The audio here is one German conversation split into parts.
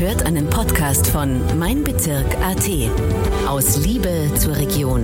hört einen Podcast von Mein Bezirk AT. Aus Liebe zur Region.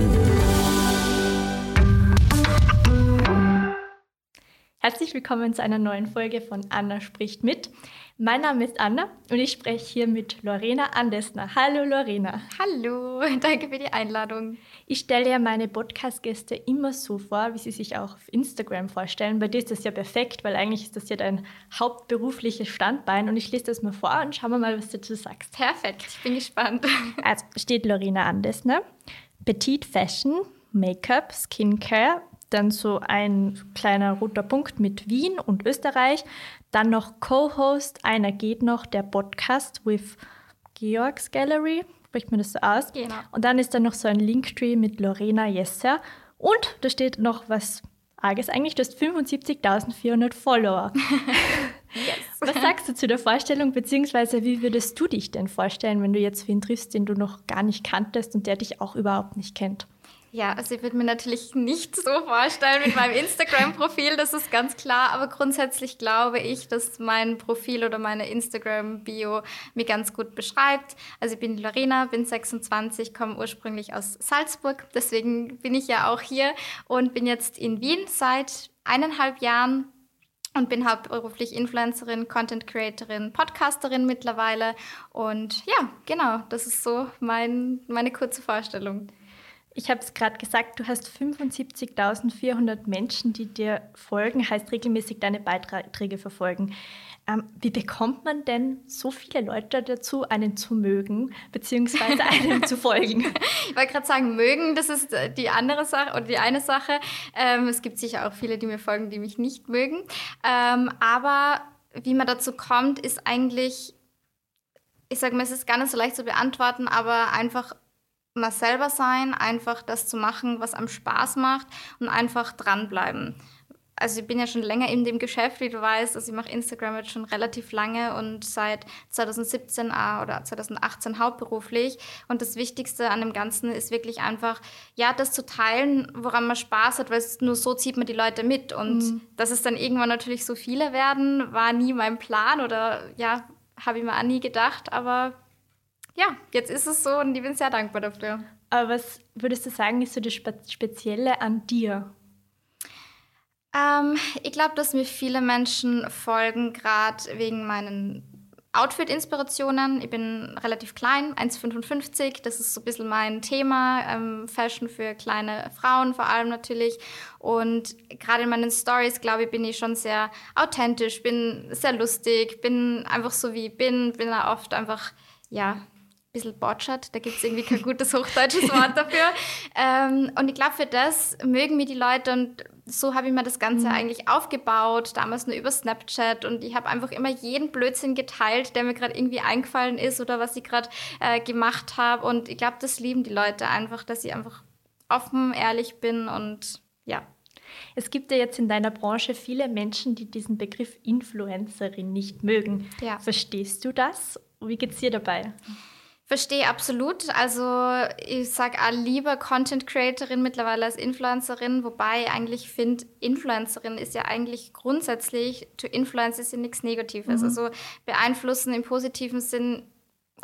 Herzlich willkommen zu einer neuen Folge von Anna spricht mit. Mein Name ist Anna und ich spreche hier mit Lorena Andesner. Hallo Lorena. Hallo, danke für die Einladung. Ich stelle ja meine Podcast-Gäste immer so vor, wie sie sich auch auf Instagram vorstellen. Bei dir ist das ja perfekt, weil eigentlich ist das ja dein hauptberufliches Standbein und ich lese das mal vor und schauen wir mal, was du dazu sagst. Perfekt, ich bin gespannt. Also steht Lorena Andesner. Petite Fashion, Make-up, Skincare, dann so ein kleiner roter Punkt mit Wien und Österreich, dann noch Co-Host, einer geht noch, der Podcast with Georgs Gallery, spricht man das so aus? Genau. Und dann ist da noch so ein Linktree mit Lorena Jesser und da steht noch was Arges eigentlich, du hast 75.400 Follower. Yes. Was sagst du zu der Vorstellung, beziehungsweise wie würdest du dich denn vorstellen, wenn du jetzt wen triffst, den du noch gar nicht kanntest und der dich auch überhaupt nicht kennt? Ja, also ich würde mir natürlich nicht so vorstellen mit meinem Instagram-Profil, das ist ganz klar. Aber grundsätzlich glaube ich, dass mein Profil oder meine Instagram-Bio mir ganz gut beschreibt. Also ich bin Lorena, bin 26, komme ursprünglich aus Salzburg. Deswegen bin ich ja auch hier und bin jetzt in Wien seit eineinhalb Jahren und bin hauptberuflich Influencerin, Content Creatorin, Podcasterin mittlerweile. Und ja, genau, das ist so mein, meine kurze Vorstellung. Ich habe es gerade gesagt, du hast 75.400 Menschen, die dir folgen, heißt regelmäßig deine Beiträge verfolgen. Ähm, wie bekommt man denn so viele Leute dazu, einen zu mögen, beziehungsweise einem zu folgen? Ich wollte gerade sagen, mögen, das ist äh, die andere Sache oder die eine Sache. Ähm, es gibt sicher auch viele, die mir folgen, die mich nicht mögen. Ähm, aber wie man dazu kommt, ist eigentlich, ich sage mal, es ist gar nicht so leicht zu beantworten, aber einfach mal selber sein, einfach das zu machen, was einem Spaß macht und einfach dranbleiben. Also ich bin ja schon länger in dem Geschäft, wie du weißt. Also ich mache Instagram jetzt schon relativ lange und seit 2017 äh, oder 2018 hauptberuflich. Und das Wichtigste an dem Ganzen ist wirklich einfach, ja, das zu teilen, woran man Spaß hat, weil nur so zieht man die Leute mit. Und mhm. dass es dann irgendwann natürlich so viele werden, war nie mein Plan oder ja, habe ich mir auch nie gedacht. Aber ja, jetzt ist es so und ich bin sehr dankbar dafür. Aber was würdest du sagen, ist so das Spezielle an dir? Ähm, ich glaube, dass mir viele Menschen folgen, gerade wegen meinen Outfit-Inspirationen. Ich bin relativ klein, 1,55. Das ist so ein bisschen mein Thema. Ähm, Fashion für kleine Frauen vor allem natürlich. Und gerade in meinen Stories, glaube ich, bin ich schon sehr authentisch, bin sehr lustig, bin einfach so wie ich bin, bin da oft einfach, ja, bisschen botschert. Da gibt es irgendwie kein gutes hochdeutsches Wort dafür. Ähm, und ich glaube, für das mögen mir die Leute und so habe ich mir das Ganze mhm. eigentlich aufgebaut, damals nur über Snapchat und ich habe einfach immer jeden Blödsinn geteilt, der mir gerade irgendwie eingefallen ist oder was ich gerade äh, gemacht habe. Und ich glaube, das lieben die Leute einfach, dass ich einfach offen, ehrlich bin und ja. Es gibt ja jetzt in deiner Branche viele Menschen, die diesen Begriff Influencerin nicht mögen. Ja. Verstehst du das? Wie geht es dir dabei? Verstehe absolut. Also ich sage lieber Content Creatorin mittlerweile als Influencerin, wobei eigentlich finde, Influencerin ist ja eigentlich grundsätzlich, to influence ist ja nichts Negatives. Mhm. Also beeinflussen im positiven Sinn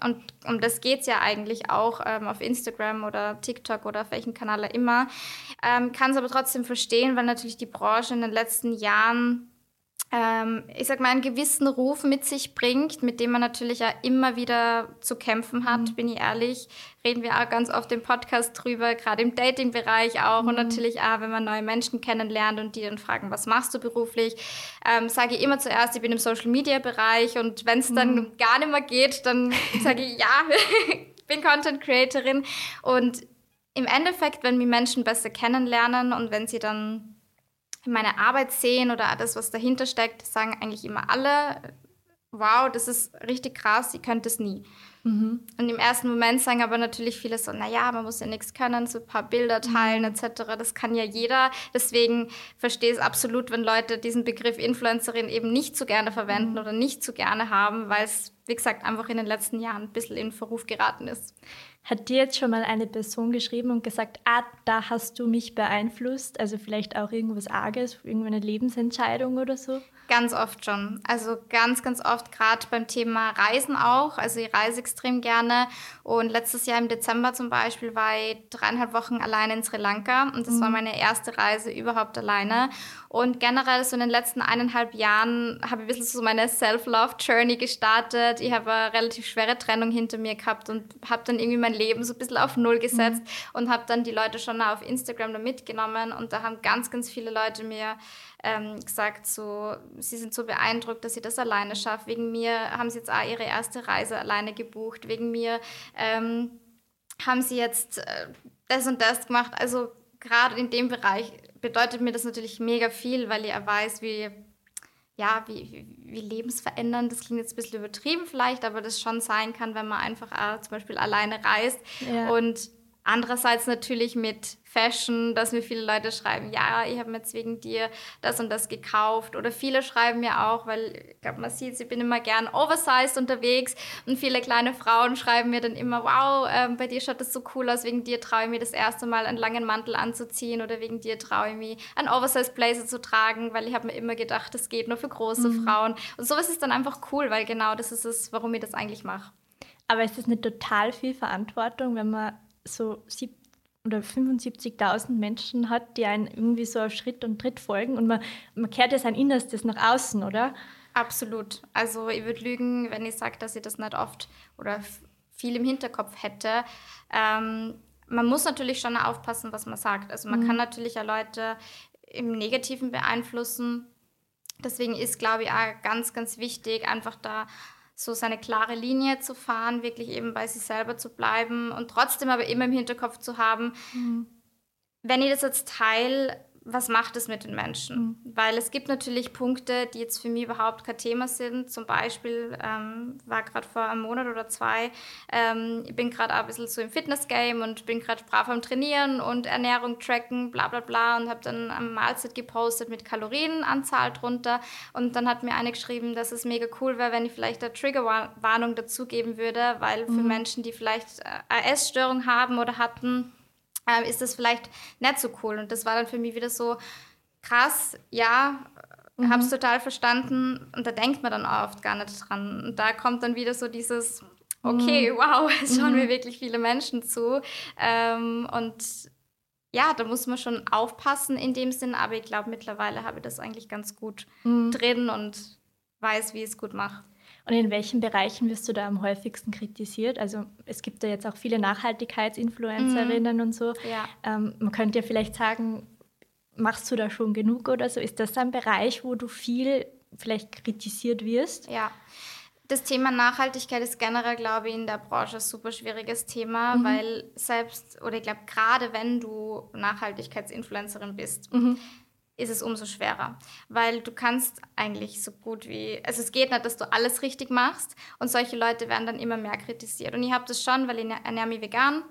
und um das geht es ja eigentlich auch ähm, auf Instagram oder TikTok oder auf welchen Kanal immer. Ähm, Kann es aber trotzdem verstehen, weil natürlich die Branche in den letzten Jahren ähm, ich sag mal, einen gewissen Ruf mit sich bringt, mit dem man natürlich ja immer wieder zu kämpfen hat, mhm. bin ich ehrlich. Reden wir auch ganz oft im Podcast drüber, gerade im Dating-Bereich auch mhm. und natürlich auch, wenn man neue Menschen kennenlernt und die dann fragen, was machst du beruflich, ähm, sage ich immer zuerst, ich bin im Social-Media-Bereich und wenn es mhm. dann gar nicht mehr geht, dann sage ich, ja, ich bin Content-Creatorin und im Endeffekt, wenn wir Menschen besser kennenlernen und wenn sie dann meine Arbeit sehen oder das, was dahinter steckt, sagen eigentlich immer alle, wow, das ist richtig krass, ich könnte es nie. Mhm. Und im ersten Moment sagen aber natürlich viele so, naja, man muss ja nichts können, so ein paar Bilder mhm. teilen etc. Das kann ja jeder. Deswegen verstehe ich es absolut, wenn Leute diesen Begriff Influencerin eben nicht so gerne verwenden mhm. oder nicht so gerne haben, weil es, wie gesagt, einfach in den letzten Jahren ein bisschen in Verruf geraten ist. Hat dir jetzt schon mal eine Person geschrieben und gesagt, ah, da hast du mich beeinflusst? Also vielleicht auch irgendwas Arges, irgendeine Lebensentscheidung oder so? Ganz oft schon. Also ganz, ganz oft, gerade beim Thema Reisen auch. Also ich reise extrem gerne. Und letztes Jahr im Dezember zum Beispiel war ich dreieinhalb Wochen alleine in Sri Lanka. Und das mhm. war meine erste Reise überhaupt alleine. Und generell so in den letzten eineinhalb Jahren habe ich ein bisschen so meine Self-Love-Journey gestartet. Ich habe eine relativ schwere Trennung hinter mir gehabt und habe dann irgendwie mein Leben so ein bisschen auf Null gesetzt mhm. und habe dann die Leute schon auf Instagram da mitgenommen. Und da haben ganz, ganz viele Leute mir ähm, gesagt, so, sie sind so beeindruckt, dass sie das alleine schafft. Wegen mir haben sie jetzt auch ihre erste Reise alleine gebucht. Wegen mir ähm, haben sie jetzt äh, das und das gemacht. Also gerade in dem Bereich bedeutet mir das natürlich mega viel, weil ich weiß, wie ja, wie, wie lebensverändernd, das klingt jetzt ein bisschen übertrieben vielleicht, aber das schon sein kann, wenn man einfach auch zum Beispiel alleine reist ja. und Andererseits natürlich mit Fashion, dass mir viele Leute schreiben, ja, ich habe mir jetzt wegen dir das und das gekauft. Oder viele schreiben mir auch, weil ich glaube, man sieht, ich bin immer gern oversized unterwegs. Und viele kleine Frauen schreiben mir dann immer, wow, äh, bei dir schaut das so cool aus, wegen dir traue ich mir das erste Mal einen langen Mantel anzuziehen oder wegen dir traue ich mir einen oversized Blazer zu tragen, weil ich habe mir immer gedacht, das geht nur für große mhm. Frauen. Und sowas ist dann einfach cool, weil genau das ist es, warum ich das eigentlich mache. Aber ist das nicht total viel Verantwortung, wenn man so sieb oder 75.000 Menschen hat, die einen irgendwie so auf Schritt und Tritt folgen und man, man kehrt ja sein Innerstes nach außen, oder? Absolut. Also ich würde lügen, wenn ich sage, dass ich das nicht oft oder viel im Hinterkopf hätte. Ähm, man muss natürlich schon aufpassen, was man sagt. Also man mhm. kann natürlich ja Leute im Negativen beeinflussen. Deswegen ist, glaube ich, auch ganz, ganz wichtig, einfach da so seine klare Linie zu fahren, wirklich eben bei sich selber zu bleiben und trotzdem aber immer im Hinterkopf zu haben, mhm. wenn ich das jetzt teile, was macht es mit den Menschen? Mhm. Weil es gibt natürlich Punkte, die jetzt für mich überhaupt kein Thema sind. Zum Beispiel ähm, war gerade vor einem Monat oder zwei, ähm, ich bin gerade ein bisschen so im Fitness-Game und bin gerade brav am Trainieren und Ernährung tracken, bla bla bla und habe dann eine Mahlzeit gepostet mit Kalorienanzahl drunter. Und dann hat mir eine geschrieben, dass es mega cool wäre, wenn ich vielleicht eine Triggerwarnung dazugeben würde, weil für mhm. Menschen, die vielleicht äh, eine Essstörung haben oder hatten, ähm, ist das vielleicht nicht so cool. Und das war dann für mich wieder so krass, ja, mhm. habe es total verstanden und da denkt man dann oft gar nicht dran. Und da kommt dann wieder so dieses, okay, mhm. wow, es schauen mhm. mir wirklich viele Menschen zu. Ähm, und ja, da muss man schon aufpassen in dem Sinn, aber ich glaube, mittlerweile habe ich das eigentlich ganz gut mhm. drin und weiß, wie ich es gut mache. Und in welchen Bereichen wirst du da am häufigsten kritisiert? Also es gibt ja jetzt auch viele Nachhaltigkeitsinfluencerinnen mhm. und so. Ja. Ähm, man könnte ja vielleicht sagen, machst du da schon genug oder so? Ist das ein Bereich, wo du viel vielleicht kritisiert wirst? Ja. Das Thema Nachhaltigkeit ist generell, glaube ich, in der Branche ein super schwieriges Thema, mhm. weil selbst, oder ich glaube, gerade wenn du Nachhaltigkeitsinfluencerin bist, mhm ist es umso schwerer, weil du kannst eigentlich so gut wie, also es geht nicht, dass du alles richtig machst und solche Leute werden dann immer mehr kritisiert. Und ich habe das schon, weil ich ernähre mich vegan,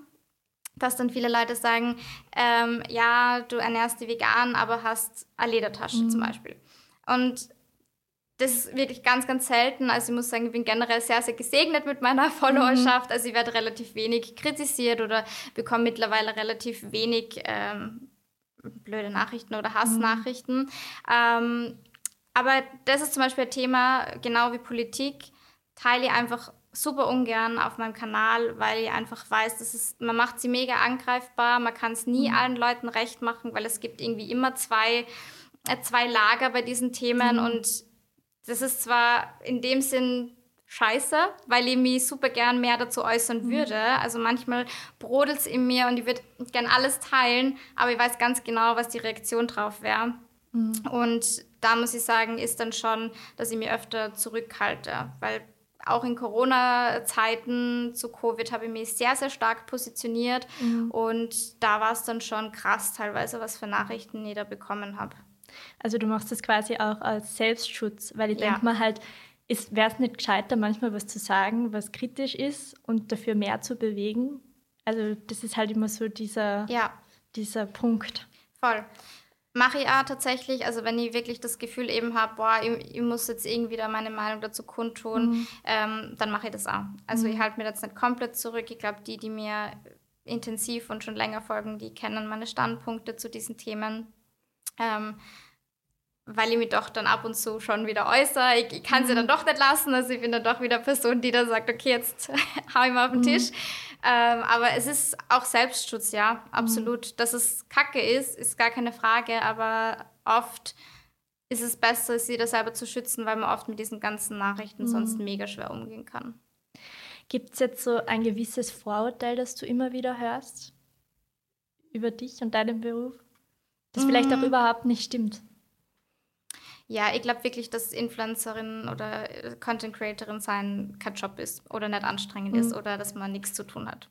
dass dann viele Leute sagen, ähm, ja, du ernährst dich vegan, aber hast eine Ledertasche mhm. zum Beispiel. Und das ist wirklich ganz, ganz selten. Also ich muss sagen, ich bin generell sehr, sehr gesegnet mit meiner Followerschaft. Mhm. Also ich werde relativ wenig kritisiert oder bekomme mittlerweile relativ wenig ähm, blöde Nachrichten oder Hassnachrichten. Mhm. Ähm, aber das ist zum Beispiel ein Thema, genau wie Politik, teile ich einfach super ungern auf meinem Kanal, weil ich einfach weiß, dass es, man macht sie mega angreifbar, man kann es nie mhm. allen Leuten recht machen, weil es gibt irgendwie immer zwei, äh, zwei Lager bei diesen Themen mhm. und das ist zwar in dem Sinn scheiße, weil ich mich super gern mehr dazu äußern mhm. würde. Also manchmal brodelt es in mir und ich würde gern alles teilen, aber ich weiß ganz genau, was die Reaktion drauf wäre. Mhm. Und da muss ich sagen, ist dann schon, dass ich mich öfter zurückhalte, weil auch in Corona-Zeiten zu Covid habe ich mich sehr, sehr stark positioniert mhm. und da war es dann schon krass teilweise, was für Nachrichten ich da bekommen habe. Also du machst das quasi auch als Selbstschutz, weil ich ja. denke mal halt, wäre es nicht gescheiter, manchmal was zu sagen, was kritisch ist und dafür mehr zu bewegen? Also das ist halt immer so dieser, ja. dieser Punkt. Voll. Mache ich auch tatsächlich, also wenn ich wirklich das Gefühl eben habe, boah, ich, ich, muss jetzt irgendwie da meine Meinung dazu kundtun, mhm. ähm, dann mache ich das auch. Also mhm. ich halte mir das nicht komplett zurück. Ich glaube, die, die mir intensiv und schon länger folgen, die kennen meine Standpunkte zu diesen Themen. Ähm, weil ich mich doch dann ab und zu schon wieder äußere. Ich, ich kann mhm. sie dann doch nicht lassen. Also ich bin dann doch wieder Person, die dann sagt, okay, jetzt hau ich mal auf den mhm. Tisch. Ähm, aber es ist auch Selbstschutz, ja, absolut. Mhm. Dass es Kacke ist, ist gar keine Frage, aber oft ist es besser, sie da selber zu schützen, weil man oft mit diesen ganzen Nachrichten mhm. sonst mega schwer umgehen kann. Gibt es jetzt so ein gewisses Vorurteil, das du immer wieder hörst über dich und deinen Beruf, das mhm. vielleicht auch mhm. überhaupt nicht stimmt? Ja, ich glaube wirklich, dass Influencerin oder Content Creatorin sein kein Job ist oder nicht anstrengend mhm. ist oder dass man nichts zu tun hat.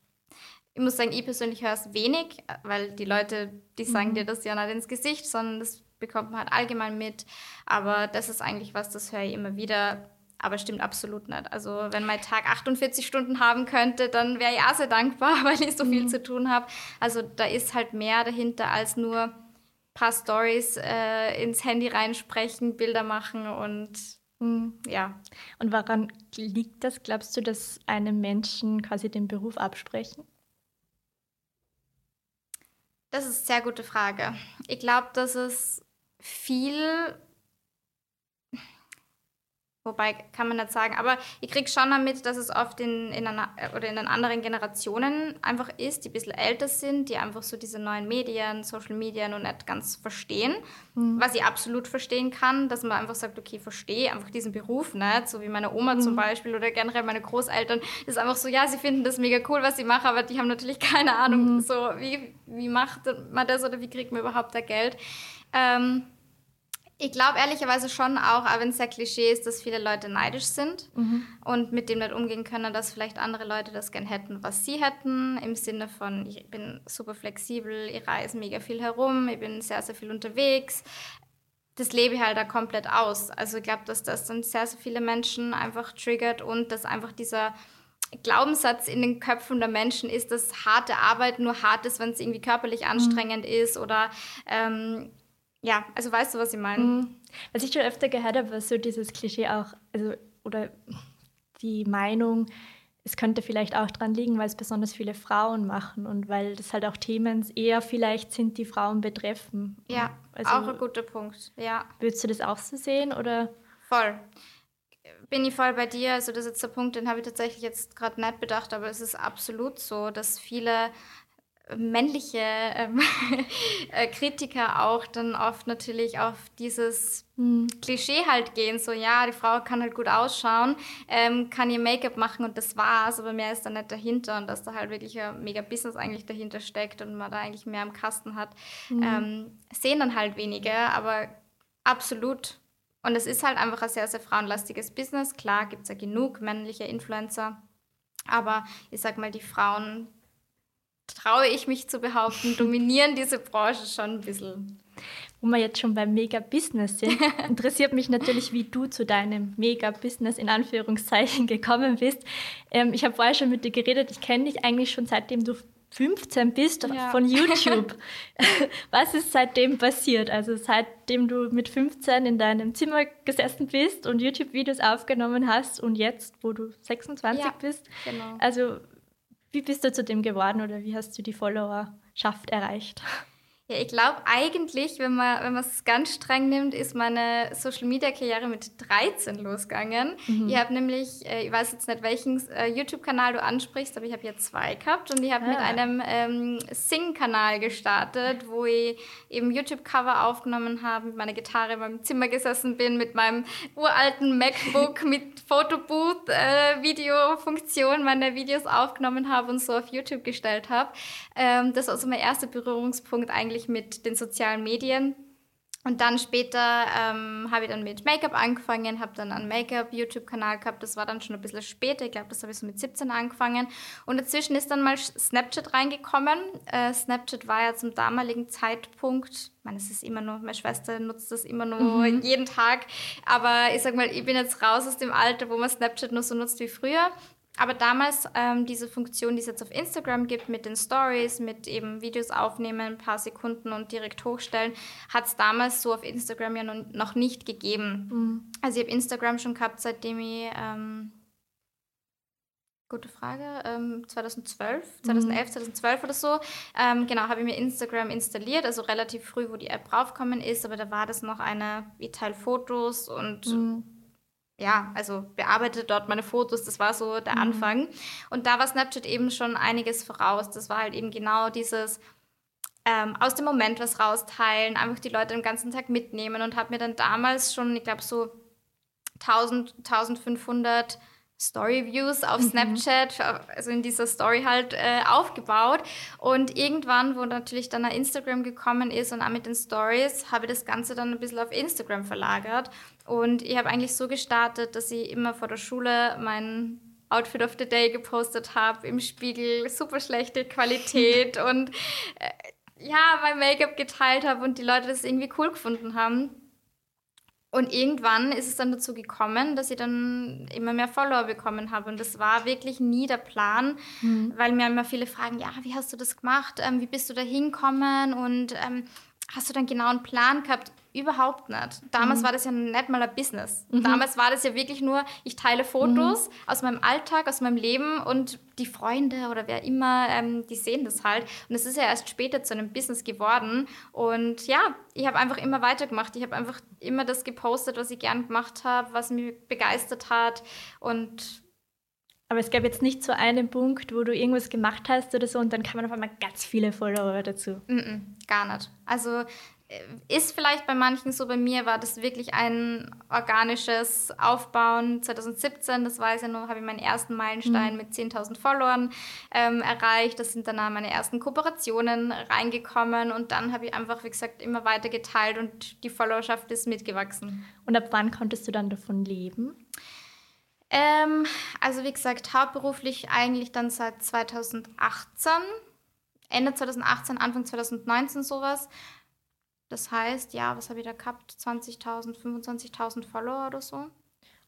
Ich muss sagen, ich persönlich höre es wenig, weil die Leute, die sagen mhm. dir das ja nicht ins Gesicht, sondern das bekommt man halt allgemein mit. Aber das ist eigentlich was, das höre ich immer wieder. Aber stimmt absolut nicht. Also wenn mein Tag 48 Stunden haben könnte, dann wäre ich auch sehr dankbar, weil ich so viel mhm. zu tun habe. Also da ist halt mehr dahinter als nur paar Stories äh, ins Handy reinsprechen, Bilder machen und mhm. ja. Und woran liegt das? Glaubst du, dass einem Menschen quasi den Beruf absprechen? Das ist eine sehr gute Frage. Ich glaube, dass es viel Wobei kann man nicht sagen, aber ich kriege schon damit, dass es oft in, in, einer, oder in den anderen Generationen einfach ist, die ein bisschen älter sind, die einfach so diese neuen Medien, Social Media noch nicht ganz verstehen. Mhm. Was ich absolut verstehen kann, dass man einfach sagt, okay, verstehe einfach diesen Beruf nicht, so wie meine Oma mhm. zum Beispiel oder generell meine Großeltern. Das ist einfach so, ja, sie finden das mega cool, was ich mache, aber die haben natürlich keine Ahnung, mhm. so wie, wie macht man das oder wie kriegt man überhaupt da Geld. Ähm, ich glaube ehrlicherweise schon auch, auch wenn es sehr Klischee ist, dass viele Leute neidisch sind mhm. und mit dem nicht umgehen können, dass vielleicht andere Leute das gern hätten, was sie hätten. Im Sinne von, ich bin super flexibel, ich reise mega viel herum, ich bin sehr, sehr viel unterwegs. Das lebe ich halt da komplett aus. Also ich glaube, dass das dann sehr, sehr viele Menschen einfach triggert und dass einfach dieser Glaubenssatz in den Köpfen der Menschen ist, dass harte Arbeit nur hart ist, wenn es irgendwie körperlich mhm. anstrengend mhm. ist oder ähm, ja, also weißt du, was ich meine? Mhm. Was ich schon öfter gehört habe, war so dieses Klischee auch, also, oder die Meinung, es könnte vielleicht auch dran liegen, weil es besonders viele Frauen machen und weil das halt auch Themen eher vielleicht sind, die Frauen betreffen. Ja, also, auch ein guter Punkt, ja. Würdest du das auch so sehen oder? Voll. Bin ich voll bei dir. Also das ist jetzt der Punkt, den habe ich tatsächlich jetzt gerade nicht bedacht, aber es ist absolut so, dass viele männliche ähm, äh, Kritiker auch dann oft natürlich auf dieses mhm. Klischee halt gehen, so ja, die Frau kann halt gut ausschauen, ähm, kann ihr Make-up machen und das war's, aber mehr ist da nicht dahinter und dass da halt wirklich ein mega Business eigentlich dahinter steckt und man da eigentlich mehr im Kasten hat, mhm. ähm, sehen dann halt wenige, aber absolut. Und es ist halt einfach ein sehr, sehr frauenlastiges Business. Klar gibt es ja genug männliche Influencer, aber ich sag mal, die Frauen traue ich mich zu behaupten, dominieren diese Branche schon ein bisschen. Wo wir jetzt schon beim Mega-Business sind, interessiert mich natürlich, wie du zu deinem Mega-Business in Anführungszeichen gekommen bist. Ähm, ich habe vorher schon mit dir geredet, ich kenne dich eigentlich schon seitdem du 15 bist ja. von YouTube. Was ist seitdem passiert? Also seitdem du mit 15 in deinem Zimmer gesessen bist und YouTube-Videos aufgenommen hast und jetzt, wo du 26 ja, bist. Genau. Also wie bist du zu dem geworden oder wie hast du die Followerschaft erreicht? Ja, ich glaube eigentlich, wenn man wenn es ganz streng nimmt, ist meine Social Media Karriere mit 13 losgegangen. Mhm. Ich habe nämlich, äh, ich weiß jetzt nicht welchen äh, YouTube Kanal du ansprichst, aber ich habe ja zwei gehabt und ich habe ah. mit einem ähm, Sing Kanal gestartet, wo ich eben YouTube Cover aufgenommen habe, mit meiner Gitarre in meinem Zimmer gesessen bin, mit meinem uralten MacBook mit Photobooth äh, Videofunktion meine Videos aufgenommen habe und so auf YouTube gestellt habe. Ähm, das war also mein erster Berührungspunkt eigentlich mit den sozialen Medien. Und dann später ähm, habe ich dann mit Make-up angefangen, habe dann einen Make-up-YouTube-Kanal gehabt. Das war dann schon ein bisschen später. Ich glaube, das habe ich so mit 17 angefangen. Und dazwischen ist dann mal Snapchat reingekommen. Äh, Snapchat war ja zum damaligen Zeitpunkt, ich meine, es ist immer nur, meine Schwester nutzt das immer nur mhm. jeden Tag. Aber ich sag mal, ich bin jetzt raus aus dem Alter, wo man Snapchat nur so nutzt wie früher. Aber damals ähm, diese Funktion, die es jetzt auf Instagram gibt, mit den Stories, mit eben Videos aufnehmen, ein paar Sekunden und direkt hochstellen, hat es damals so auf Instagram ja noch nicht gegeben. Mhm. Also ich habe Instagram schon gehabt, seitdem ich, ähm, gute Frage, ähm, 2012, 2011, mhm. 2012 oder so, ähm, genau, habe ich mir Instagram installiert, also relativ früh, wo die App raufgekommen ist, aber da war das noch eine, ich teile Fotos und... Mhm ja, also bearbeite dort meine Fotos, das war so der mhm. Anfang. Und da war Snapchat eben schon einiges voraus. Das war halt eben genau dieses ähm, aus dem Moment was rausteilen, einfach die Leute den ganzen Tag mitnehmen und habe mir dann damals schon, ich glaube, so 1000, 1500 Story-Views auf mhm. Snapchat, also in dieser Story halt äh, aufgebaut. Und irgendwann, wo natürlich dann Instagram gekommen ist und auch mit den Stories, habe ich das Ganze dann ein bisschen auf Instagram verlagert. Und ich habe eigentlich so gestartet, dass ich immer vor der Schule mein Outfit of the Day gepostet habe, im Spiegel, super schlechte Qualität und äh, ja, mein Make-up geteilt habe und die Leute das irgendwie cool gefunden haben. Und irgendwann ist es dann dazu gekommen, dass ich dann immer mehr Follower bekommen habe. Und das war wirklich nie der Plan, mhm. weil mir immer viele fragen, ja, wie hast du das gemacht? Ähm, wie bist du da hingekommen? Und ähm, hast du dann genau einen Plan gehabt? Überhaupt nicht. Damals mhm. war das ja nicht mal ein Business. Mhm. Damals war das ja wirklich nur, ich teile Fotos mhm. aus meinem Alltag, aus meinem Leben und die Freunde oder wer immer, ähm, die sehen das halt. Und es ist ja erst später zu einem Business geworden. Und ja, ich habe einfach immer weitergemacht. Ich habe einfach immer das gepostet, was ich gern gemacht habe, was mich begeistert hat. Und aber es gab jetzt nicht so einen Punkt, wo du irgendwas gemacht hast oder so und dann kamen auf einmal ganz viele Follower dazu. Mm -mm, gar nicht. Also äh, ist vielleicht bei manchen so, bei mir war das wirklich ein organisches Aufbauen. 2017, das weiß ich noch, habe ich meinen ersten Meilenstein mhm. mit 10.000 Followern ähm, erreicht. Das sind danach meine ersten Kooperationen reingekommen und dann habe ich einfach, wie gesagt, immer weiter geteilt und die Followerschaft ist mitgewachsen. Und ab wann konntest du dann davon leben? Ähm, also wie gesagt, hauptberuflich eigentlich dann seit 2018, Ende 2018, Anfang 2019 sowas. Das heißt, ja, was habe ich da gehabt? 20.000, 25.000 Follower oder so.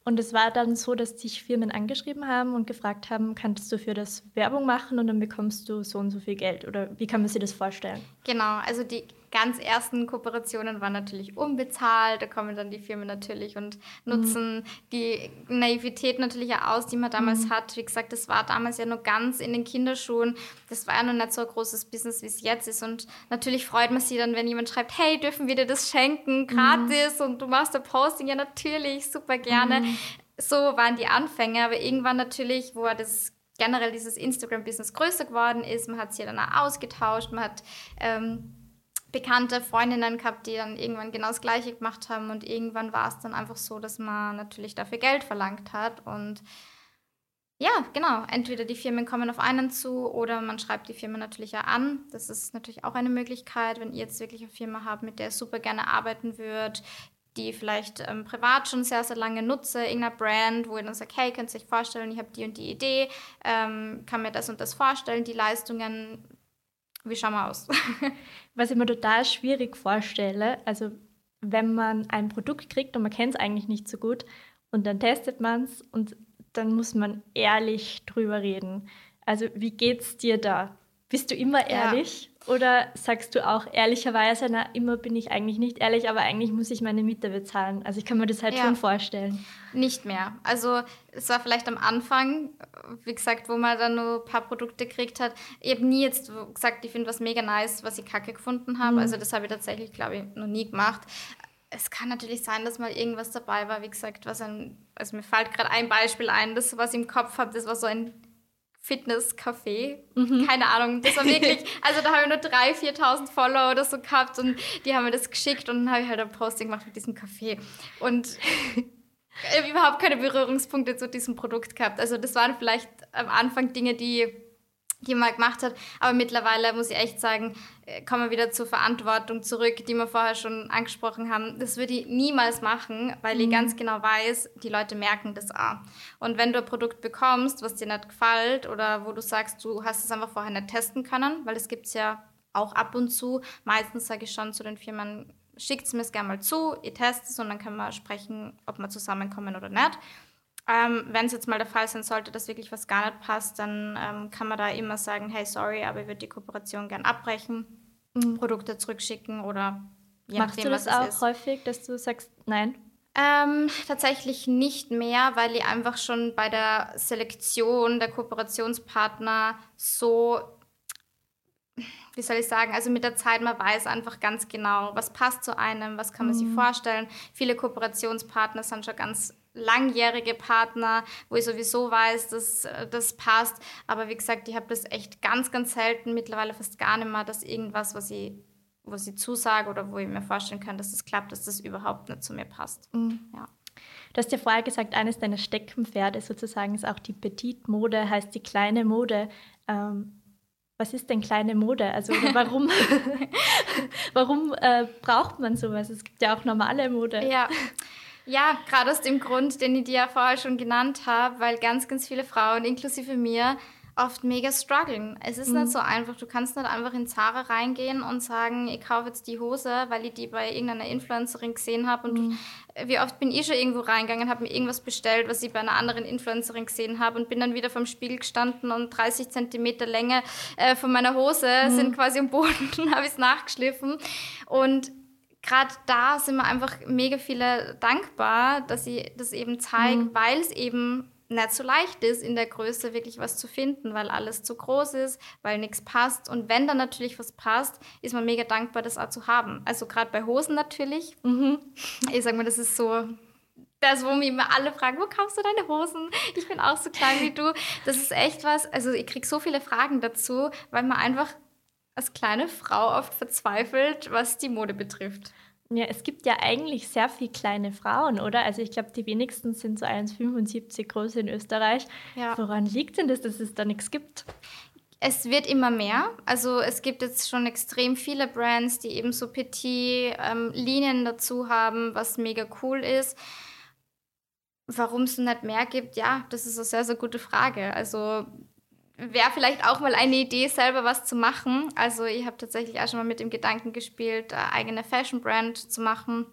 Und es war dann so, dass dich Firmen angeschrieben haben und gefragt haben, kannst du für das Werbung machen und dann bekommst du so und so viel Geld? Oder wie kann man sich das vorstellen? Genau, also die ganz ersten Kooperationen waren natürlich unbezahlt. Da kommen dann die Firmen natürlich und nutzen mhm. die Naivität natürlich auch aus, die man damals mhm. hat. Wie gesagt, das war damals ja nur ganz in den Kinderschuhen. Das war ja noch nicht so ein großes Business, wie es jetzt ist. Und natürlich freut man sich dann, wenn jemand schreibt, hey, dürfen wir dir das schenken, gratis mhm. und du machst ein Posting. Ja, natürlich, super gerne. Mhm. So waren die Anfänge. Aber irgendwann natürlich, wo das generell dieses Instagram-Business größer geworden ist, man hat sich dann auch ausgetauscht, man hat... Ähm, bekannte Freundinnen gehabt, die dann irgendwann genau das Gleiche gemacht haben. Und irgendwann war es dann einfach so, dass man natürlich dafür Geld verlangt hat. Und ja, genau. Entweder die Firmen kommen auf einen zu oder man schreibt die Firma natürlich auch an. Das ist natürlich auch eine Möglichkeit, wenn ihr jetzt wirklich eine Firma habt, mit der ihr super gerne arbeiten würdet, die vielleicht ähm, privat schon sehr, sehr lange nutze, irgendeiner Brand, wo ihr dann sagt, hey, könnt ihr euch vorstellen, ich habe die und die Idee, ähm, kann mir das und das vorstellen, die Leistungen wie schauen wir aus? Was ich mir total schwierig vorstelle, also wenn man ein Produkt kriegt und man kennt es eigentlich nicht so gut und dann testet man es und dann muss man ehrlich drüber reden. Also wie geht's dir da? Bist du immer ehrlich? Ja. Oder sagst du auch ehrlicherweise, na, immer bin ich eigentlich nicht ehrlich, aber eigentlich muss ich meine Miete bezahlen? Also ich kann mir das halt ja. schon vorstellen. Nicht mehr. Also es war vielleicht am Anfang, wie gesagt, wo man dann nur ein paar Produkte gekriegt hat. Ich habe nie jetzt gesagt, ich finde was mega nice, was ich kacke gefunden habe. Mhm. Also das habe ich tatsächlich, glaube ich, noch nie gemacht. Es kann natürlich sein, dass mal irgendwas dabei war, wie gesagt, was ein, also mir fällt gerade ein Beispiel ein, das, was ich im Kopf habe, das war so ein Fitness-Café. Mhm. Keine Ahnung. Das war wirklich, also da habe ich nur 3.000, 4.000 Follower oder so gehabt und die haben mir das geschickt und dann habe ich halt ein Posting gemacht mit diesem Café. Und überhaupt keine Berührungspunkte zu diesem Produkt gehabt. Also das waren vielleicht am Anfang Dinge, die die man gemacht hat. Aber mittlerweile muss ich echt sagen, äh, kommen wir wieder zur Verantwortung zurück, die wir vorher schon angesprochen haben. Das würde ich niemals machen, weil mhm. ich ganz genau weiß, die Leute merken das auch. Und wenn du ein Produkt bekommst, was dir nicht gefällt oder wo du sagst, du hast es einfach vorher nicht testen können, weil es gibt es ja auch ab und zu. Meistens sage ich schon zu den Firmen, schickt es mir gerne mal zu, ich teste es und dann können wir sprechen, ob wir zusammenkommen oder nicht. Ähm, Wenn es jetzt mal der Fall sein sollte, dass wirklich was gar nicht passt, dann ähm, kann man da immer sagen, hey, sorry, aber ich würde die Kooperation gern abbrechen, mhm. Produkte zurückschicken oder je Machst nachdem, du das auch ist. häufig, dass du sagst, nein? Ähm, tatsächlich nicht mehr, weil ich einfach schon bei der Selektion der Kooperationspartner so wie soll ich sagen, also mit der Zeit, man weiß einfach ganz genau, was passt zu einem, was kann man mhm. sich vorstellen. Viele Kooperationspartner sind schon ganz langjährige Partner, wo ich sowieso weiß, dass das passt. Aber wie gesagt, ich habe das echt ganz, ganz selten, mittlerweile fast gar nicht mehr, dass irgendwas, was ich, was ich zusage oder wo ich mir vorstellen kann, dass das klappt, dass das überhaupt nicht zu mir passt. Mhm. Ja. Du hast ja vorher gesagt, eines deiner Steckenpferde sozusagen ist auch die Petit-Mode, heißt die kleine Mode. Ähm, was ist denn kleine Mode? Also warum, warum äh, braucht man sowas? Es gibt ja auch normale Mode. Ja. Ja, gerade aus dem Grund, den ich dir ja vorher schon genannt habe, weil ganz, ganz viele Frauen, inklusive mir, oft mega strugglen. Es ist mhm. nicht so einfach. Du kannst nicht einfach in Zara reingehen und sagen, ich kaufe jetzt die Hose, weil ich die bei irgendeiner Influencerin gesehen habe. Und mhm. wie oft bin ich schon irgendwo reingegangen, habe mir irgendwas bestellt, was ich bei einer anderen Influencerin gesehen habe und bin dann wieder vom Spiegel gestanden und 30 Zentimeter Länge äh, von meiner Hose mhm. sind quasi am Boden, habe ich es nachgeschliffen. Und gerade da sind wir einfach mega viele dankbar, dass sie das eben zeigen, mhm. weil es eben nicht so leicht ist, in der Größe wirklich was zu finden, weil alles zu groß ist, weil nichts passt. Und wenn dann natürlich was passt, ist man mega dankbar, das auch zu haben. Also gerade bei Hosen natürlich. Mhm. Ich sag mal, das ist so das, wo mich immer alle fragen, wo kaufst du deine Hosen? Ich bin auch so klein wie du. Das ist echt was, also ich kriege so viele Fragen dazu, weil man einfach als kleine Frau oft verzweifelt, was die Mode betrifft. Ja, es gibt ja eigentlich sehr viele kleine Frauen, oder? Also ich glaube, die wenigsten sind so 1,75 groß in Österreich. Ja. Woran liegt denn das, dass es da nichts gibt? Es wird immer mehr. Also es gibt jetzt schon extrem viele Brands, die eben so Petit-Linien ähm, dazu haben, was mega cool ist. Warum es nicht mehr gibt, ja, das ist eine sehr, sehr gute Frage. Also wäre vielleicht auch mal eine Idee, selber was zu machen. Also ich habe tatsächlich auch schon mal mit dem Gedanken gespielt, eine eigene Fashion-Brand zu machen.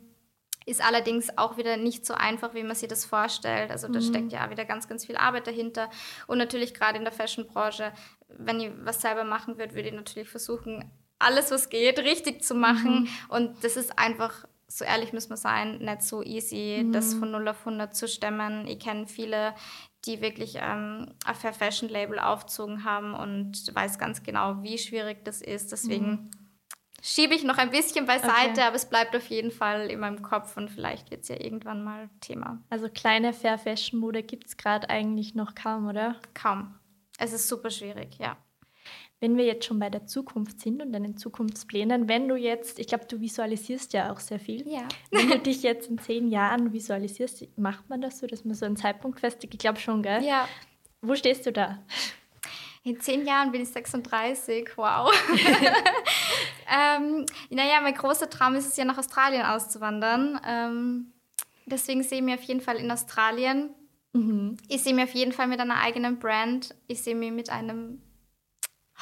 Ist allerdings auch wieder nicht so einfach, wie man sich das vorstellt. Also da mhm. steckt ja wieder ganz, ganz viel Arbeit dahinter. Und natürlich gerade in der Fashion-Branche, wenn ich was selber machen würde, würde ich natürlich versuchen, alles, was geht, richtig zu machen. Mhm. Und das ist einfach so ehrlich muss man sein, nicht so easy, mhm. das von 0 auf 100 zu stemmen. Ich kenne viele, die wirklich ähm, ein Fair Fashion Label aufgezogen haben und weiß ganz genau, wie schwierig das ist. Deswegen mhm. schiebe ich noch ein bisschen beiseite, okay. aber es bleibt auf jeden Fall in meinem Kopf und vielleicht wird es ja irgendwann mal Thema. Also kleine Fair Fashion Mode gibt es gerade eigentlich noch kaum, oder? Kaum. Es ist super schwierig, ja. Wenn wir jetzt schon bei der Zukunft sind und deinen Zukunftsplänen, wenn du jetzt, ich glaube, du visualisierst ja auch sehr viel. Ja. Wenn du dich jetzt in zehn Jahren visualisierst, macht man das so, dass man so einen Zeitpunkt festigt? Ich glaube schon, gell? Ja. Wo stehst du da? In zehn Jahren bin ich 36, wow. ähm, naja, mein großer Traum ist es ja, nach Australien auszuwandern. Ähm, deswegen sehe ich mich auf jeden Fall in Australien. Mhm. Ich sehe mich auf jeden Fall mit einer eigenen Brand. Ich sehe mich mit einem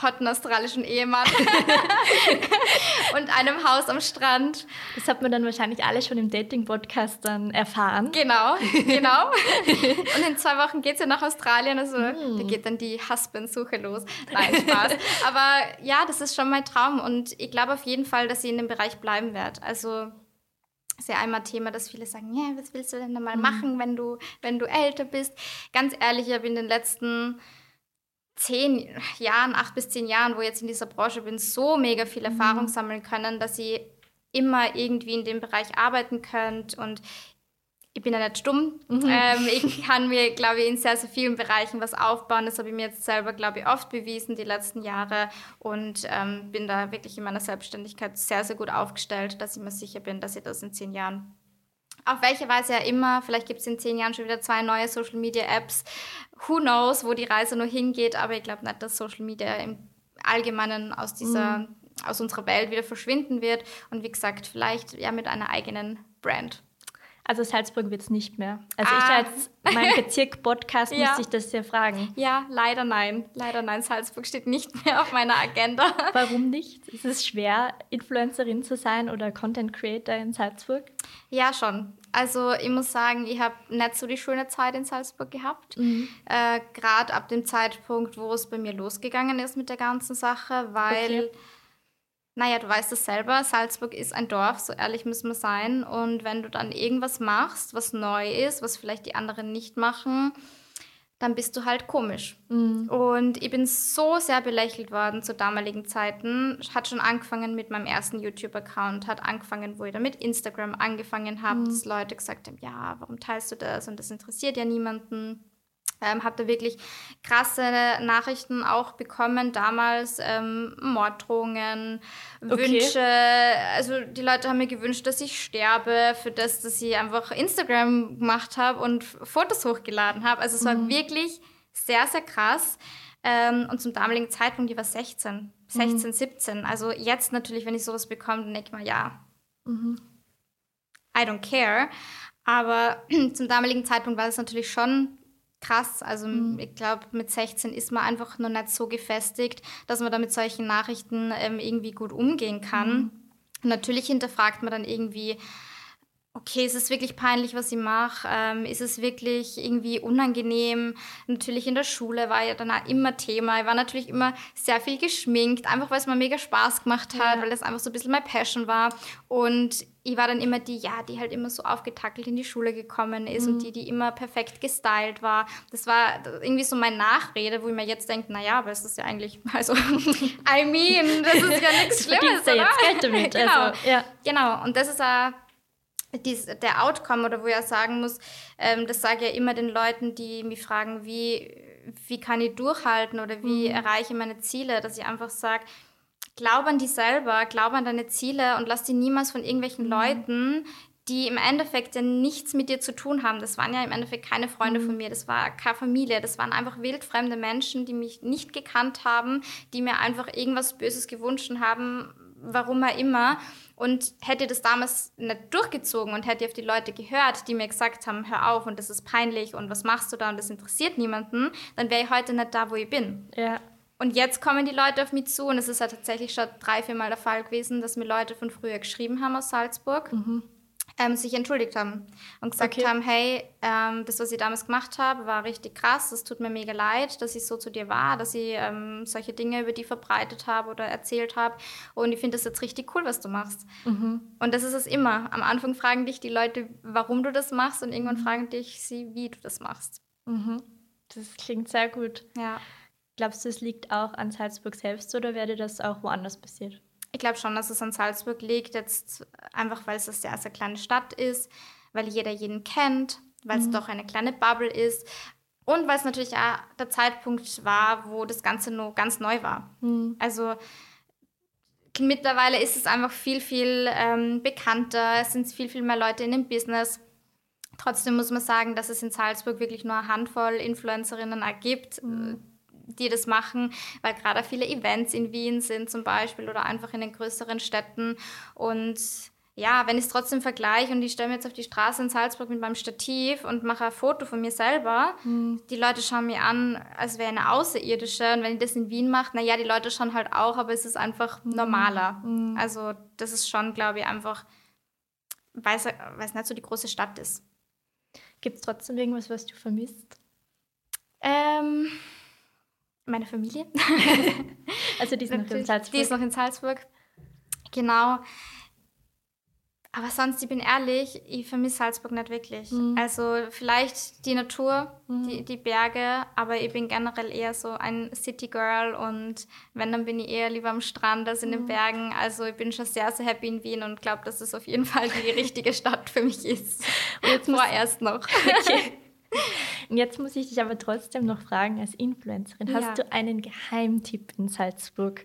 hotten australischen Ehemann und einem Haus am Strand. Das hat man dann wahrscheinlich alle schon im Dating-Podcast dann erfahren. Genau, genau. und in zwei Wochen geht es ja nach Australien, also mm. da geht dann die Husband-Suche los. Nein, Spaß. Aber ja, das ist schon mein Traum und ich glaube auf jeden Fall, dass ich in dem Bereich bleiben werde. Also ist ja einmal Thema, dass viele sagen, ja, was willst du denn da mal mhm. machen, wenn du, wenn du älter bist? Ganz ehrlich, ich habe in den letzten zehn Jahren, acht bis zehn Jahren, wo ich jetzt in dieser Branche bin, so mega viel mhm. Erfahrung mhm. sammeln können, dass ich immer irgendwie in dem Bereich arbeiten könnt und ich bin ja nicht stumm. Mhm. Ähm, ich kann mir, glaube ich, in sehr, sehr vielen Bereichen was aufbauen. Das habe ich mir jetzt selber, glaube ich, oft bewiesen die letzten Jahre und ähm, bin da wirklich in meiner Selbstständigkeit sehr, sehr gut aufgestellt, dass ich mir sicher bin, dass ich das in zehn Jahren auf welche Weise ja immer, vielleicht gibt es in zehn Jahren schon wieder zwei neue Social Media Apps, who knows, wo die Reise noch hingeht, aber ich glaube nicht, dass Social Media im Allgemeinen aus dieser, mhm. aus unserer Welt wieder verschwinden wird. Und wie gesagt, vielleicht ja mit einer eigenen Brand. Also Salzburg wird es nicht mehr. Also ah. ich als mein Bezirk-Podcast ja. muss ich das ja fragen. Ja, leider nein. Leider nein. Salzburg steht nicht mehr auf meiner Agenda. Warum nicht? Ist es schwer, Influencerin zu sein oder Content Creator in Salzburg? Ja, schon. Also ich muss sagen, ich habe nicht so die schöne Zeit in Salzburg gehabt. Mhm. Äh, Gerade ab dem Zeitpunkt, wo es bei mir losgegangen ist mit der ganzen Sache, weil... Okay naja, du weißt es selber, Salzburg ist ein Dorf, so ehrlich müssen wir sein. Und wenn du dann irgendwas machst, was neu ist, was vielleicht die anderen nicht machen, dann bist du halt komisch. Mhm. Und ich bin so sehr belächelt worden zu damaligen Zeiten. Hat schon angefangen mit meinem ersten YouTube-Account, hat angefangen, wo ich dann mit Instagram angefangen habe, mhm. dass Leute gesagt haben, ja, warum teilst du das? Und das interessiert ja niemanden. Ähm, habe da wirklich krasse Nachrichten auch bekommen, damals ähm, Morddrohungen, okay. Wünsche. Also die Leute haben mir gewünscht, dass ich sterbe für das, dass ich einfach Instagram gemacht habe und Fotos hochgeladen habe. Also es war mhm. wirklich sehr, sehr krass. Ähm, und zum damaligen Zeitpunkt, ich war 16, 16, mhm. 17. Also jetzt natürlich, wenn ich sowas bekomme, dann denke ich mal, ja, mhm. I don't care. Aber zum damaligen Zeitpunkt war es natürlich schon krass. Also mhm. ich glaube, mit 16 ist man einfach noch nicht so gefestigt, dass man da mit solchen Nachrichten ähm, irgendwie gut umgehen kann. Mhm. Natürlich hinterfragt man dann irgendwie, okay, ist es wirklich peinlich, was ich mache? Ähm, ist es wirklich irgendwie unangenehm? Natürlich in der Schule war ja dann auch immer Thema. Ich war natürlich immer sehr viel geschminkt, einfach weil es mir mega Spaß gemacht hat, ja. weil das einfach so ein bisschen meine Passion war. Und ich war dann immer die, ja, die halt immer so aufgetackelt in die Schule gekommen ist mhm. und die, die immer perfekt gestylt war. Das war irgendwie so mein Nachrede, wo ich mir jetzt denke, naja, aber es ist ja eigentlich, also, I mean, das ist ja nichts Schlimmes, oder? Jetzt Geld damit. genau. Also, ja. genau, und das ist auch dies, der Outcome oder wo ich auch sagen muss, ähm, das sage ich ja immer den Leuten, die mich fragen, wie, wie kann ich durchhalten oder wie mhm. erreiche ich meine Ziele, dass ich einfach sage, glaub an dich selber, glaub an deine Ziele und lass dich niemals von irgendwelchen mhm. Leuten, die im Endeffekt ja nichts mit dir zu tun haben. Das waren ja im Endeffekt keine Freunde mhm. von mir, das war keine Familie, das waren einfach wildfremde Menschen, die mich nicht gekannt haben, die mir einfach irgendwas Böses gewünscht haben, warum er immer. Und hätte das damals nicht durchgezogen und hätte auf die Leute gehört, die mir gesagt haben, hör auf und das ist peinlich und was machst du da und das interessiert niemanden, dann wäre ich heute nicht da, wo ich bin. Ja. Und jetzt kommen die Leute auf mich zu und es ist ja tatsächlich schon drei, vier Mal der Fall gewesen, dass mir Leute von früher geschrieben haben aus Salzburg. Mhm ähm, sich entschuldigt haben und gesagt okay. haben, hey, ähm, das, was ich damals gemacht habe, war richtig krass, es tut mir mega leid, dass ich so zu dir war, dass ich ähm, solche Dinge über die verbreitet habe oder erzählt habe und ich finde das jetzt richtig cool, was du machst. Mhm. Und das ist es immer. Am Anfang fragen dich die Leute, warum du das machst und irgendwann mhm. fragen dich sie, wie du das machst. Mhm. Das klingt sehr gut. Ja. Glaubst du, es liegt auch an Salzburg selbst oder werde das auch woanders passiert? Ich glaube schon, dass es an Salzburg liegt, jetzt einfach weil es eine sehr, sehr kleine Stadt ist, weil jeder jeden kennt, weil es mhm. doch eine kleine Bubble ist und weil es natürlich auch der Zeitpunkt war, wo das Ganze nur ganz neu war. Mhm. Also mittlerweile ist es einfach viel, viel ähm, bekannter, es sind viel, viel mehr Leute in dem Business. Trotzdem muss man sagen, dass es in Salzburg wirklich nur eine Handvoll Influencerinnen gibt. Mhm die das machen, weil gerade viele Events in Wien sind zum Beispiel oder einfach in den größeren Städten. Und ja, wenn ich es trotzdem vergleiche und ich stelle mir jetzt auf die Straße in Salzburg mit meinem Stativ und mache ein Foto von mir selber, mhm. die Leute schauen mir an, als wäre eine Außerirdische. Und wenn ich das in Wien mache, naja, die Leute schauen halt auch, aber es ist einfach mhm. normaler. Mhm. Also das ist schon, glaube ich, einfach, weil es nicht so die große Stadt ist. Gibt es trotzdem irgendwas, was du vermisst? Ähm, meine Familie. also die ist noch in Salzburg. Die ist noch in Salzburg. Genau. Aber sonst, ich bin ehrlich, ich vermisse Salzburg nicht wirklich. Mhm. Also vielleicht die Natur, mhm. die, die Berge, aber ich bin generell eher so ein City Girl und wenn, dann bin ich eher lieber am Strand als in mhm. den Bergen. Also ich bin schon sehr, sehr happy in Wien und glaube, dass es auf jeden Fall die richtige Stadt für mich ist. Und jetzt vorerst noch. Okay. Und jetzt muss ich dich aber trotzdem noch fragen, als Influencerin, ja. hast du einen Geheimtipp in Salzburg?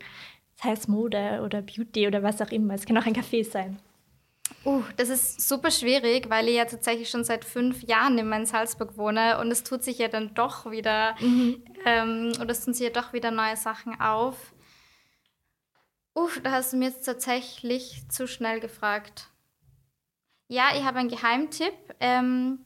Das heißt Mode oder Beauty oder was auch immer. Es kann auch ein Café sein. Uh, das ist super schwierig, weil ich ja tatsächlich schon seit fünf Jahren immer in Salzburg wohne und es tut sich ja dann doch wieder, mhm. ähm, oder es tun sich ja doch wieder neue Sachen auf. Uh, da hast du mir jetzt tatsächlich zu schnell gefragt. Ja, ich habe einen Geheimtipp, ähm,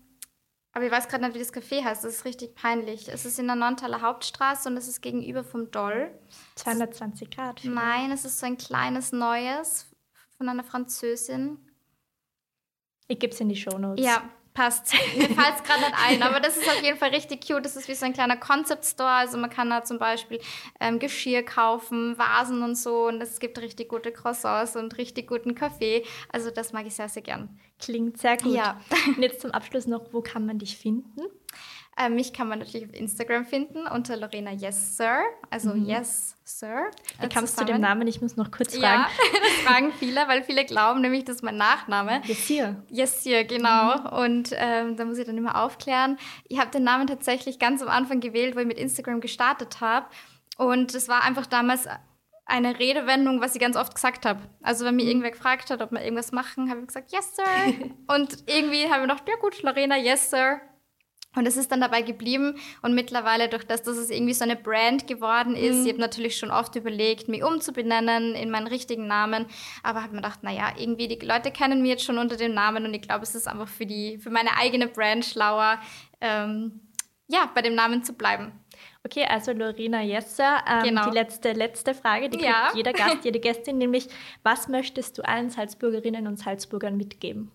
aber ich weiß gerade nicht, wie das Café heißt. Das ist richtig peinlich. Es ist in der Nontaler Hauptstraße und es ist gegenüber vom Doll. 220 Grad. Vielleicht. Nein, es ist so ein kleines Neues von einer Französin. Ich gebe es in die Shownotes. Ja, passt. Mir fällt es gerade nicht ein, aber das ist auf jeden Fall richtig cute. Das ist wie so ein kleiner Concept Store. Also man kann da zum Beispiel ähm, Geschirr kaufen, Vasen und so. Und es gibt richtig gute Croissants und richtig guten Kaffee. Also das mag ich sehr, sehr gern. Klingt sehr gut. Ja. Und jetzt zum Abschluss noch, wo kann man dich finden? Äh, mich kann man natürlich auf Instagram finden unter Lorena Yes Sir, also mhm. Yes Sir. Wie kamst du zu dem Namen? Ich muss noch kurz fragen. Ja, das fragen viele, weil viele glauben nämlich, das ist mein Nachname. Yes Sir. Yes Sir, genau. Mhm. Und ähm, da muss ich dann immer aufklären. Ich habe den Namen tatsächlich ganz am Anfang gewählt, wo ich mit Instagram gestartet habe. Und es war einfach damals eine Redewendung, was ich ganz oft gesagt habe. Also wenn mir mhm. irgendwer gefragt hat, ob wir irgendwas machen, habe ich gesagt, yes, sir. und irgendwie habe ich gedacht, ja gut, Lorena, yes, sir. Und es ist dann dabei geblieben und mittlerweile durch das, dass es irgendwie so eine Brand geworden ist, mhm. ich habe natürlich schon oft überlegt, mich umzubenennen in meinen richtigen Namen, aber habe mir gedacht, naja, irgendwie die Leute kennen mich jetzt schon unter dem Namen und ich glaube, es ist einfach für, die, für meine eigene Brand schlauer, ähm, ja, bei dem Namen zu bleiben. Okay, also Lorena Jesser, ähm, genau. die letzte, letzte Frage, die ja. kriegt jeder Gast, jede Gästin, nämlich, was möchtest du allen Salzburgerinnen und Salzburgern mitgeben?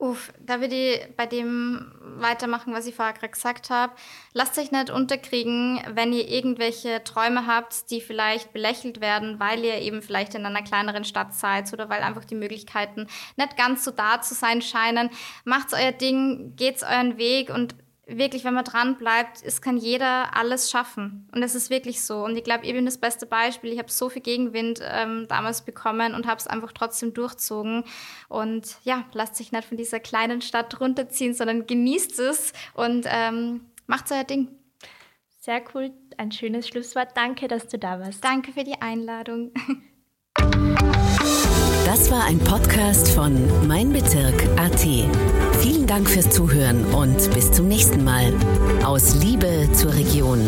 Uff, da würde ich bei dem weitermachen, was ich vorher gerade gesagt habe. Lasst euch nicht unterkriegen, wenn ihr irgendwelche Träume habt, die vielleicht belächelt werden, weil ihr eben vielleicht in einer kleineren Stadt seid oder weil einfach die Möglichkeiten nicht ganz so da zu sein scheinen. Macht's euer Ding, geht's euren Weg und wirklich, wenn man dran bleibt, es kann jeder alles schaffen. Und es ist wirklich so. Und ich glaube, ich bin das beste Beispiel. Ich habe so viel Gegenwind ähm, damals bekommen und habe es einfach trotzdem durchzogen. Und ja, lasst sich nicht von dieser kleinen Stadt runterziehen, sondern genießt es und ähm, macht euer Ding. Sehr cool. Ein schönes Schlusswort. Danke, dass du da warst. Danke für die Einladung. Das war ein Podcast von Mein Bezirk AT. Vielen Dank fürs Zuhören und bis zum nächsten Mal. Aus Liebe zur Region.